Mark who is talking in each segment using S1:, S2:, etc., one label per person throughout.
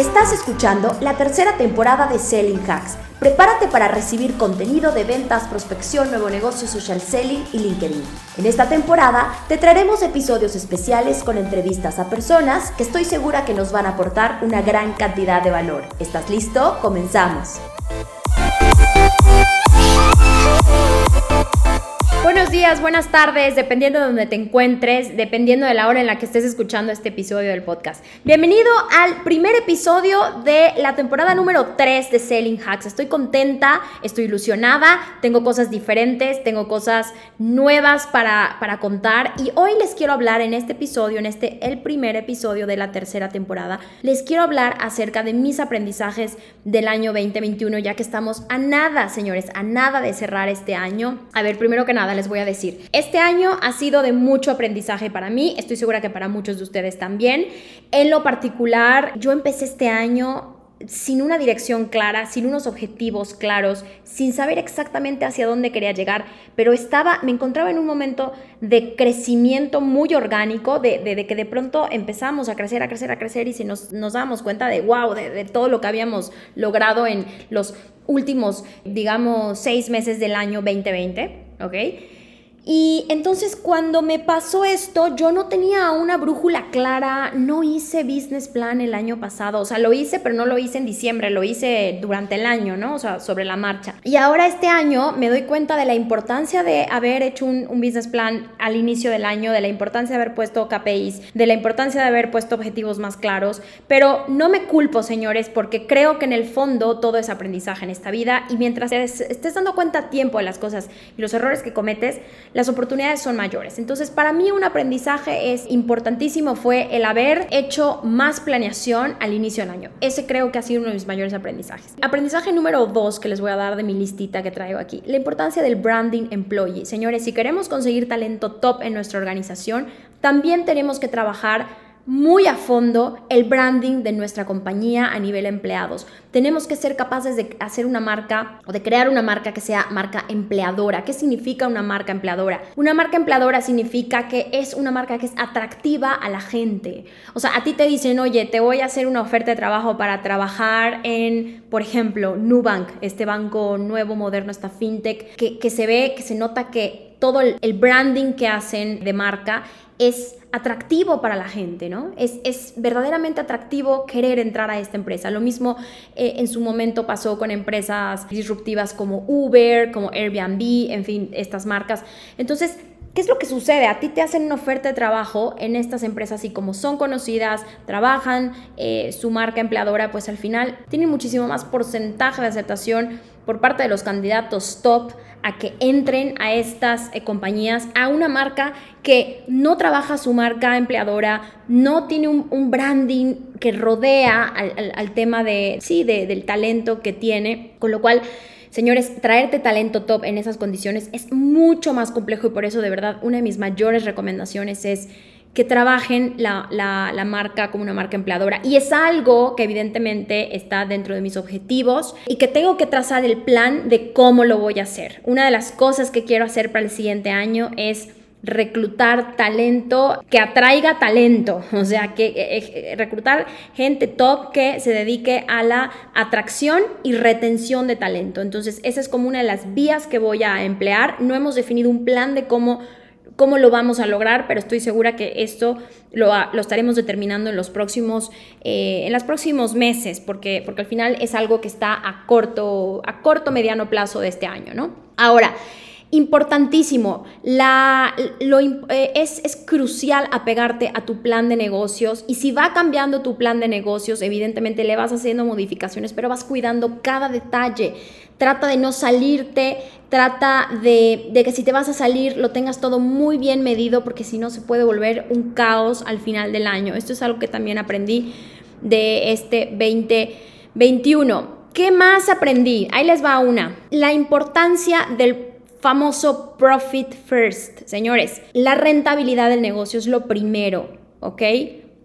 S1: Estás escuchando la tercera temporada de Selling Hacks. Prepárate para recibir contenido de ventas, prospección, nuevo negocio, social selling y LinkedIn. En esta temporada te traeremos episodios especiales con entrevistas a personas que estoy segura que nos van a aportar una gran cantidad de valor. ¿Estás listo? Comenzamos. Días, buenas tardes, dependiendo de donde te encuentres, dependiendo de la hora en la que estés escuchando este episodio del podcast. Bienvenido al primer episodio de la temporada número 3 de Selling Hacks. Estoy contenta, estoy ilusionada, tengo cosas diferentes, tengo cosas nuevas para, para contar y hoy les quiero hablar en este episodio, en este el primer episodio de la tercera temporada, les quiero hablar acerca de mis aprendizajes del año 2021, ya que estamos a nada, señores, a nada de cerrar este año. A ver, primero que nada, les voy a decir. Este año ha sido de mucho aprendizaje para mí, estoy segura que para muchos de ustedes también. En lo particular, yo empecé este año sin una dirección clara, sin unos objetivos claros, sin saber exactamente hacia dónde quería llegar, pero estaba, me encontraba en un momento de crecimiento muy orgánico, de, que de pronto empezamos a crecer, a crecer, a crecer y si nos, damos cuenta de, wow, de, de todo lo que habíamos logrado en los últimos, digamos, seis meses del año 2020. ¿ok? Y entonces cuando me pasó esto, yo no tenía una brújula clara, no hice business plan el año pasado, o sea, lo hice, pero no lo hice en diciembre, lo hice durante el año, ¿no? O sea, sobre la marcha. Y ahora este año me doy cuenta de la importancia de haber hecho un, business plan al inicio del año, de la importancia de haber puesto KPIs, de la importancia de haber puesto objetivos más claros, pero no me culpo, señores, porque creo que en el fondo todo es aprendizaje en esta vida y mientras estés dando cuenta a tiempo de las cosas y los errores que cometes, las oportunidades son mayores. Entonces, para mí un aprendizaje es importantísimo fue el haber hecho más planeación al inicio del año. Ese creo que ha sido uno de mis mayores aprendizajes. Aprendizaje número dos que les voy a dar de mi listita que traigo aquí, la importancia del branding employee. Señores, si queremos conseguir talento top en nuestra organización, también tenemos que trabajar muy a fondo el branding de nuestra compañía a nivel empleados. Tenemos que ser capaces de hacer una marca o de crear una marca que sea marca empleadora. ¿Qué significa una marca empleadora? Una marca empleadora significa que es una marca que es atractiva a la gente. O sea, a ti te dicen, oye, te voy a hacer una oferta de trabajo para trabajar en, por ejemplo, Nubank, este banco nuevo, moderno, esta fintech, que, que se ve, que se nota que todo el branding que hacen de marca es atractivo para la gente, ¿no? Es, es, verdaderamente atractivo querer entrar a esta empresa. Lo mismo eh, en su momento pasó con empresas disruptivas como Uber, como Airbnb, en fin, estas marcas. Entonces, ¿Qué es lo que sucede? A ti te hacen una oferta de trabajo en estas empresas y como son conocidas, trabajan, eh, su marca empleadora, pues al final tienen muchísimo más porcentaje de aceptación por parte de los candidatos top a que entren a estas eh, compañías, a una marca que no trabaja su marca empleadora, no tiene un, branding que rodea al, tema de, sí, del talento que tiene, con lo cual... Señores, traerte talento top en esas condiciones es mucho más complejo y por eso de verdad una de mis mayores recomendaciones es que trabajen la, la, marca como una marca empleadora. Y es algo que evidentemente está dentro de mis objetivos y que tengo que trazar el plan de cómo lo voy a hacer. Una de las cosas que quiero hacer para el siguiente año es reclutar talento que atraiga talento, o sea, que eh, eh, reclutar gente top que se dedique a la atracción y retención de talento. Entonces, esa es como una de las vías que voy a emplear. No hemos definido un plan de cómo cómo lo vamos a lograr, pero estoy segura que esto lo, estaremos determinando en los próximos, eh, en los próximos meses, porque, porque al final es algo que está a corto, a corto, mediano plazo de este año, ¿no? Ahora, Importantísimo, la, lo, eh, es, es, crucial apegarte a tu plan de negocios y si va cambiando tu plan de negocios, evidentemente le vas haciendo modificaciones, pero vas cuidando cada detalle. Trata de no salirte, trata de, de que si te vas a salir lo tengas todo muy bien medido porque si no se puede volver un caos al final del año. Esto es algo que también aprendí de este 2021. ¿Qué más aprendí? Ahí les va una. La importancia del famoso profit first. Señores, la rentabilidad del negocio es lo primero, ¿ok?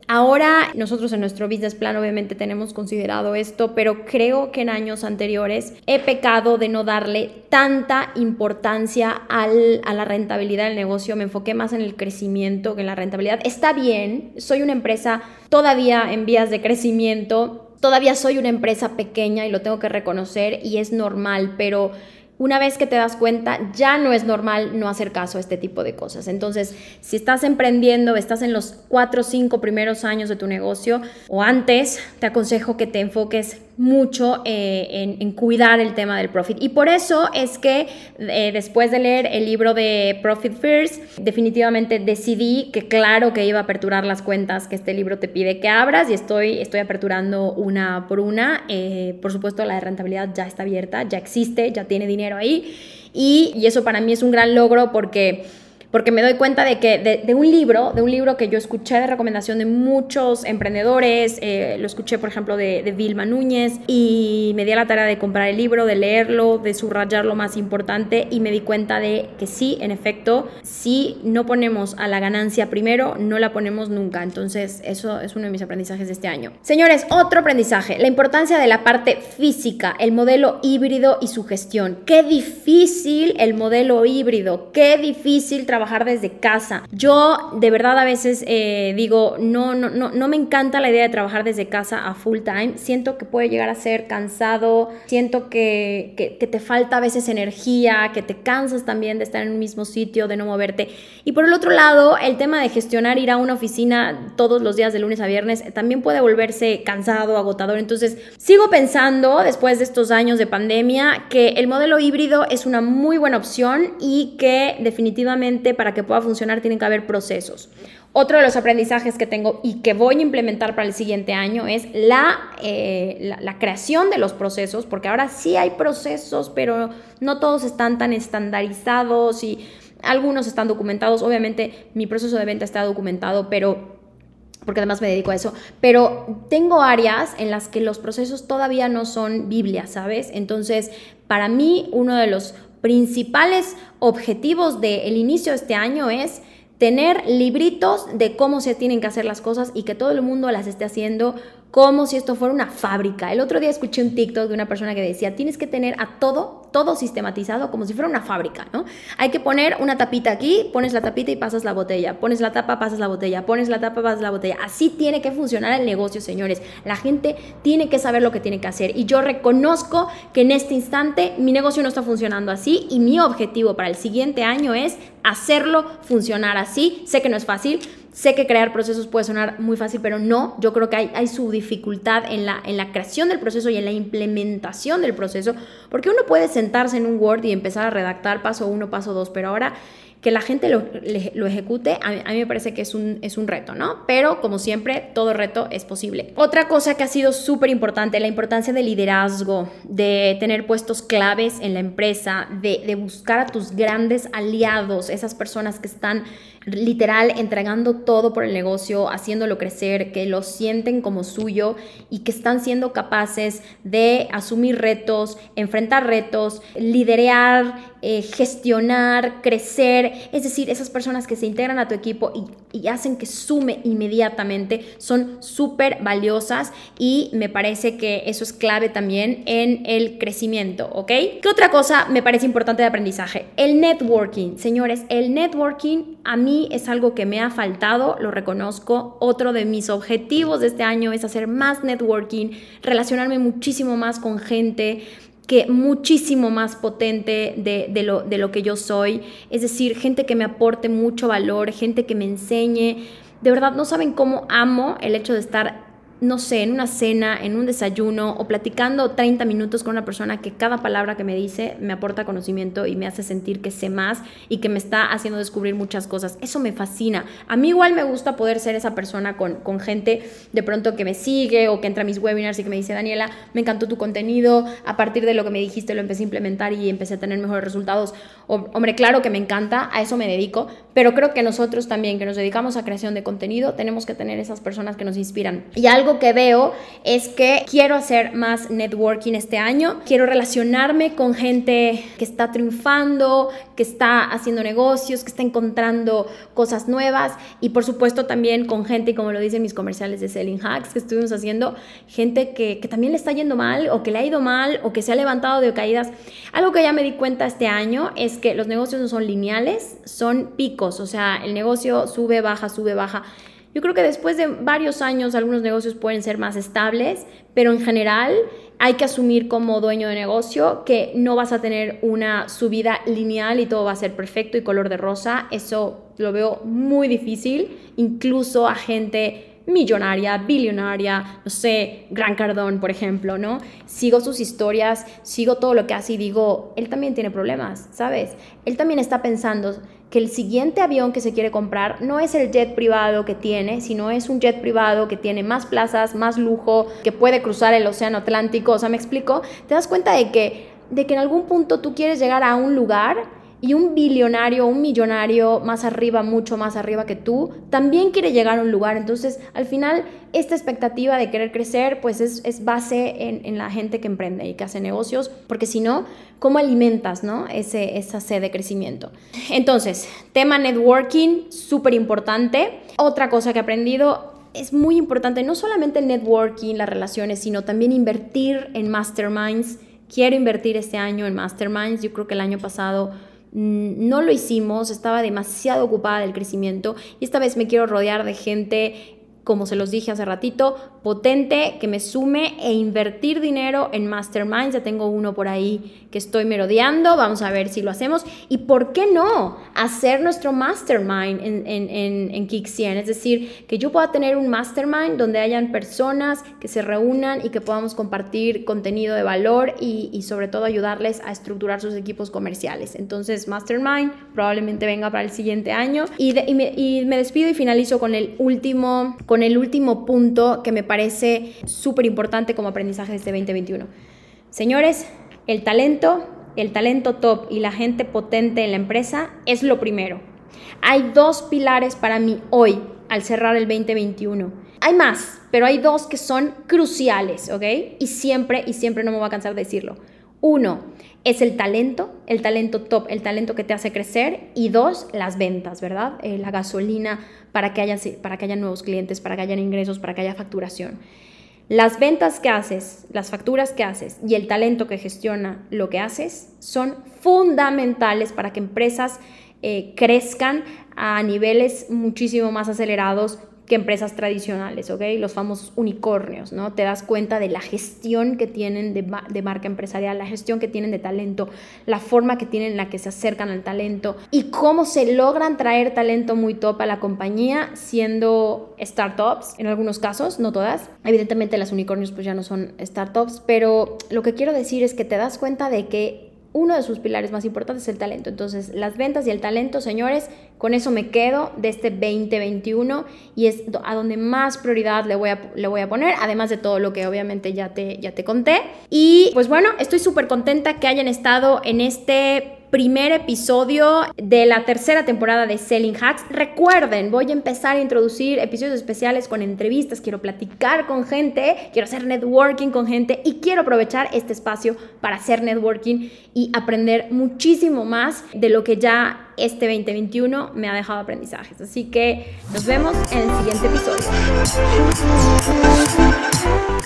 S1: Ahora nosotros en nuestro business plan obviamente tenemos considerado esto, pero creo que en años anteriores he pecado de no darle tanta importancia a la rentabilidad del negocio, me enfoqué más en el crecimiento que en la rentabilidad. Está bien, soy una empresa todavía en vías de crecimiento, todavía soy una empresa pequeña y lo tengo que reconocer y es normal, pero una vez que te das cuenta, ya no es normal no hacer caso a este tipo de cosas. Entonces, si estás emprendiendo, estás en los cuatro o cinco primeros años de tu negocio o antes, te aconsejo que te enfoques mucho eh, en, cuidar el tema del profit. Y por eso es que eh, después de leer el libro de Profit First, definitivamente decidí que claro que iba a aperturar las cuentas que este libro te pide que abras y estoy, estoy aperturando una por una. Eh, por supuesto, la de rentabilidad ya está abierta, ya existe, ya tiene dinero ahí. Y, y eso para mí es un gran logro porque porque me doy cuenta de que de, un libro, de un libro que yo escuché de recomendación de muchos emprendedores, eh, lo escuché por ejemplo de, de, Vilma Núñez y me di a la tarea de comprar el libro, de leerlo, de subrayar lo más importante y me di cuenta de que sí, en efecto, si no ponemos a la ganancia primero, no la ponemos nunca. Entonces eso es uno de mis aprendizajes de este año. Señores, otro aprendizaje, la importancia de la parte física, el modelo híbrido y su gestión. Qué difícil el modelo híbrido, qué difícil trabajar desde casa. Yo de verdad a veces eh, digo, no, no, no, no me encanta la idea de trabajar desde casa a full time. Siento que puede llegar a ser cansado, siento que, que, te falta a veces energía, que te cansas también de estar en un mismo sitio, de no moverte. Y por el otro lado, el tema de gestionar ir a una oficina todos los días de lunes a viernes también puede volverse cansado, agotador. Entonces, sigo pensando, después de estos años de pandemia, que el modelo híbrido es una muy buena opción y que definitivamente para que pueda funcionar tienen que haber procesos. Otro de los aprendizajes que tengo y que voy a implementar para el siguiente año es la, eh, la, creación de los procesos, porque ahora sí hay procesos, pero no todos están tan estandarizados y algunos están documentados. Obviamente mi proceso de venta está documentado, pero porque además me dedico a eso, pero tengo áreas en las que los procesos todavía no son Biblia, ¿sabes? Entonces, para mí, uno de los principales objetivos del inicio de este año es tener libritos de cómo se tienen que hacer las cosas y que todo el mundo las esté haciendo como si esto fuera una fábrica. El otro día escuché un TikTok de una persona que decía, tienes que tener a todo, todo sistematizado como si fuera una fábrica, ¿no? Hay que poner una tapita aquí, pones la tapita y pasas la botella, pones la tapa, pasas la botella, pones la tapa, pasas la botella. Así tiene que funcionar el negocio, señores. La gente tiene que saber lo que tiene que hacer y yo reconozco que en este instante mi negocio no está funcionando así y mi objetivo para el siguiente año es hacerlo funcionar así. Sé que no es fácil, Sé que crear procesos puede sonar muy fácil, pero no. Yo creo que hay, su dificultad en la, en la creación del proceso y en la implementación del proceso, porque uno puede sentarse en un Word y empezar a redactar paso uno, paso dos, pero ahora que la gente lo, lo ejecute, a mí, me parece que es un, es un reto, ¿no? Pero como siempre, todo reto es posible. Otra cosa que ha sido súper importante, la importancia del liderazgo, de tener puestos claves en la empresa, de, de buscar a tus grandes aliados, esas personas que están literal entregando todo por el negocio, haciéndolo crecer, que lo sienten como suyo y que están siendo capaces de asumir retos, enfrentar retos, liderear, eh, gestionar, crecer, es decir, esas personas que se integran a tu equipo y, y hacen que sume inmediatamente son súper valiosas y me parece que eso es clave también en el crecimiento, ¿ok? ¿Qué otra cosa me parece importante de aprendizaje? El networking, señores, el networking a mí es algo que me ha faltado, lo reconozco. Otro de mis objetivos de este año es hacer más networking, relacionarme muchísimo más con gente que muchísimo más potente de, lo, de lo que yo soy. Es decir, gente que me aporte mucho valor, gente que me enseñe. De verdad, no saben cómo amo el hecho de estar no sé, en una cena, en un desayuno o platicando 30 minutos con una persona que cada palabra que me dice me aporta conocimiento y me hace sentir que sé más y que me está haciendo descubrir muchas cosas. Eso me fascina. A mí igual me gusta poder ser esa persona con, con gente de pronto que me sigue o que entra a mis webinars y que me dice, Daniela, me encantó tu contenido, a partir de lo que me dijiste lo empecé a implementar y empecé a tener mejores resultados. hombre, claro que me encanta, a eso me dedico, pero creo que nosotros también que nos dedicamos a creación de contenido tenemos que tener esas personas que nos inspiran. Y algo que veo es que quiero hacer más networking este año, quiero relacionarme con gente que está triunfando, que está haciendo negocios, que está encontrando cosas nuevas y por supuesto también con gente, como lo dicen mis comerciales de Selling Hacks que estuvimos haciendo, gente que, que también le está yendo mal o que le ha ido mal o que se ha levantado de caídas. Algo que ya me di cuenta este año es que los negocios no son lineales, son picos, o sea, el negocio sube, baja, sube, baja Yo creo que después de varios años algunos negocios pueden ser más estables, pero en general hay que asumir como dueño de negocio que no vas a tener una subida lineal y todo va a ser perfecto y color de rosa. Eso lo veo muy difícil, incluso a gente millonaria, billonaria, no sé, Gran Cardón, por ejemplo, ¿no? Sigo sus historias, sigo todo lo que hace y digo, él también tiene problemas, ¿sabes? Él también está pensando que el siguiente avión que se quiere comprar no es el jet privado que tiene, sino es un jet privado que tiene más plazas, más lujo, que puede cruzar el océano Atlántico, o sea, me explico, te das cuenta de que de que en algún punto tú quieres llegar a un lugar y un billonario, un millonario más arriba, mucho más arriba que tú, también quiere llegar a un lugar. Entonces, al final, esta expectativa de querer crecer, pues es, base en, la gente que emprende y que hace negocios, porque si no, ¿cómo alimentas ¿no? Ese, esa sed de crecimiento? Entonces, tema networking, súper importante. Otra cosa que he aprendido es muy importante, no solamente el networking, las relaciones, sino también invertir en masterminds. Quiero invertir este año en masterminds. Yo creo que el año pasado no lo hicimos, estaba demasiado ocupada del crecimiento y esta vez me quiero rodear de gente como se los dije hace ratito, potente, que me sume e invertir dinero en masterminds. Ya tengo uno por ahí que estoy merodeando, vamos a ver si lo hacemos. Y por qué no hacer nuestro mastermind en, en, en, Kick 100, es decir, que yo pueda tener un mastermind donde hayan personas que se reúnan y que podamos compartir contenido de valor y, y sobre todo ayudarles a estructurar sus equipos comerciales. Entonces, mastermind probablemente venga para el siguiente año. Y, y, me, y me despido y finalizo con el último con el último punto que me parece súper importante como aprendizaje de este 2021. Señores, el talento, el talento top y la gente potente en la empresa es lo primero. Hay dos pilares para mí hoy al cerrar el 2021. Hay más, pero hay dos que son cruciales, ¿ok? Y siempre, y siempre no me voy a cansar de decirlo. Uno, es el talento, el talento top, el talento que te hace crecer. Y dos, las ventas, ¿verdad? Eh, la gasolina para que, haya, para que haya nuevos clientes, para que haya ingresos, para que haya facturación. Las ventas que haces, las facturas que haces y el talento que gestiona lo que haces son fundamentales para que empresas eh, crezcan a niveles muchísimo más acelerados que empresas tradicionales, ¿ok? Los famosos unicornios, ¿no? Te das cuenta de la gestión que tienen de, de, marca empresarial, la gestión que tienen de talento, la forma que tienen en la que se acercan al talento y cómo se logran traer talento muy top a la compañía siendo startups, en algunos casos, no todas. Evidentemente las unicornios pues ya no son startups, pero lo que quiero decir es que te das cuenta de que uno de sus pilares más importantes es el talento. Entonces, las ventas y el talento, señores, con eso me quedo de este 2021 y es a donde más prioridad le voy a, le voy a poner, además de todo lo que obviamente ya te, ya te conté. Y pues bueno, estoy súper contenta que hayan estado en este primer episodio de la tercera temporada de Selling Hacks. Recuerden, voy a empezar a introducir episodios especiales con entrevistas, quiero platicar con gente, quiero hacer networking con gente y quiero aprovechar este espacio para hacer networking y aprender muchísimo más de lo que ya este 2021 me ha dejado aprendizajes. Así que nos vemos en el siguiente episodio.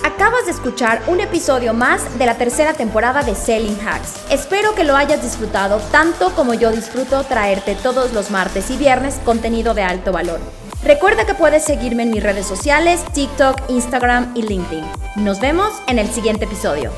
S1: Acabas de escuchar un episodio más de la tercera temporada de Selling Hacks. Espero que lo hayas disfrutado tanto como yo disfruto traerte todos los martes y viernes contenido de alto valor. Recuerda que puedes seguirme en mis redes sociales, TikTok, Instagram y LinkedIn. Nos vemos en el siguiente episodio.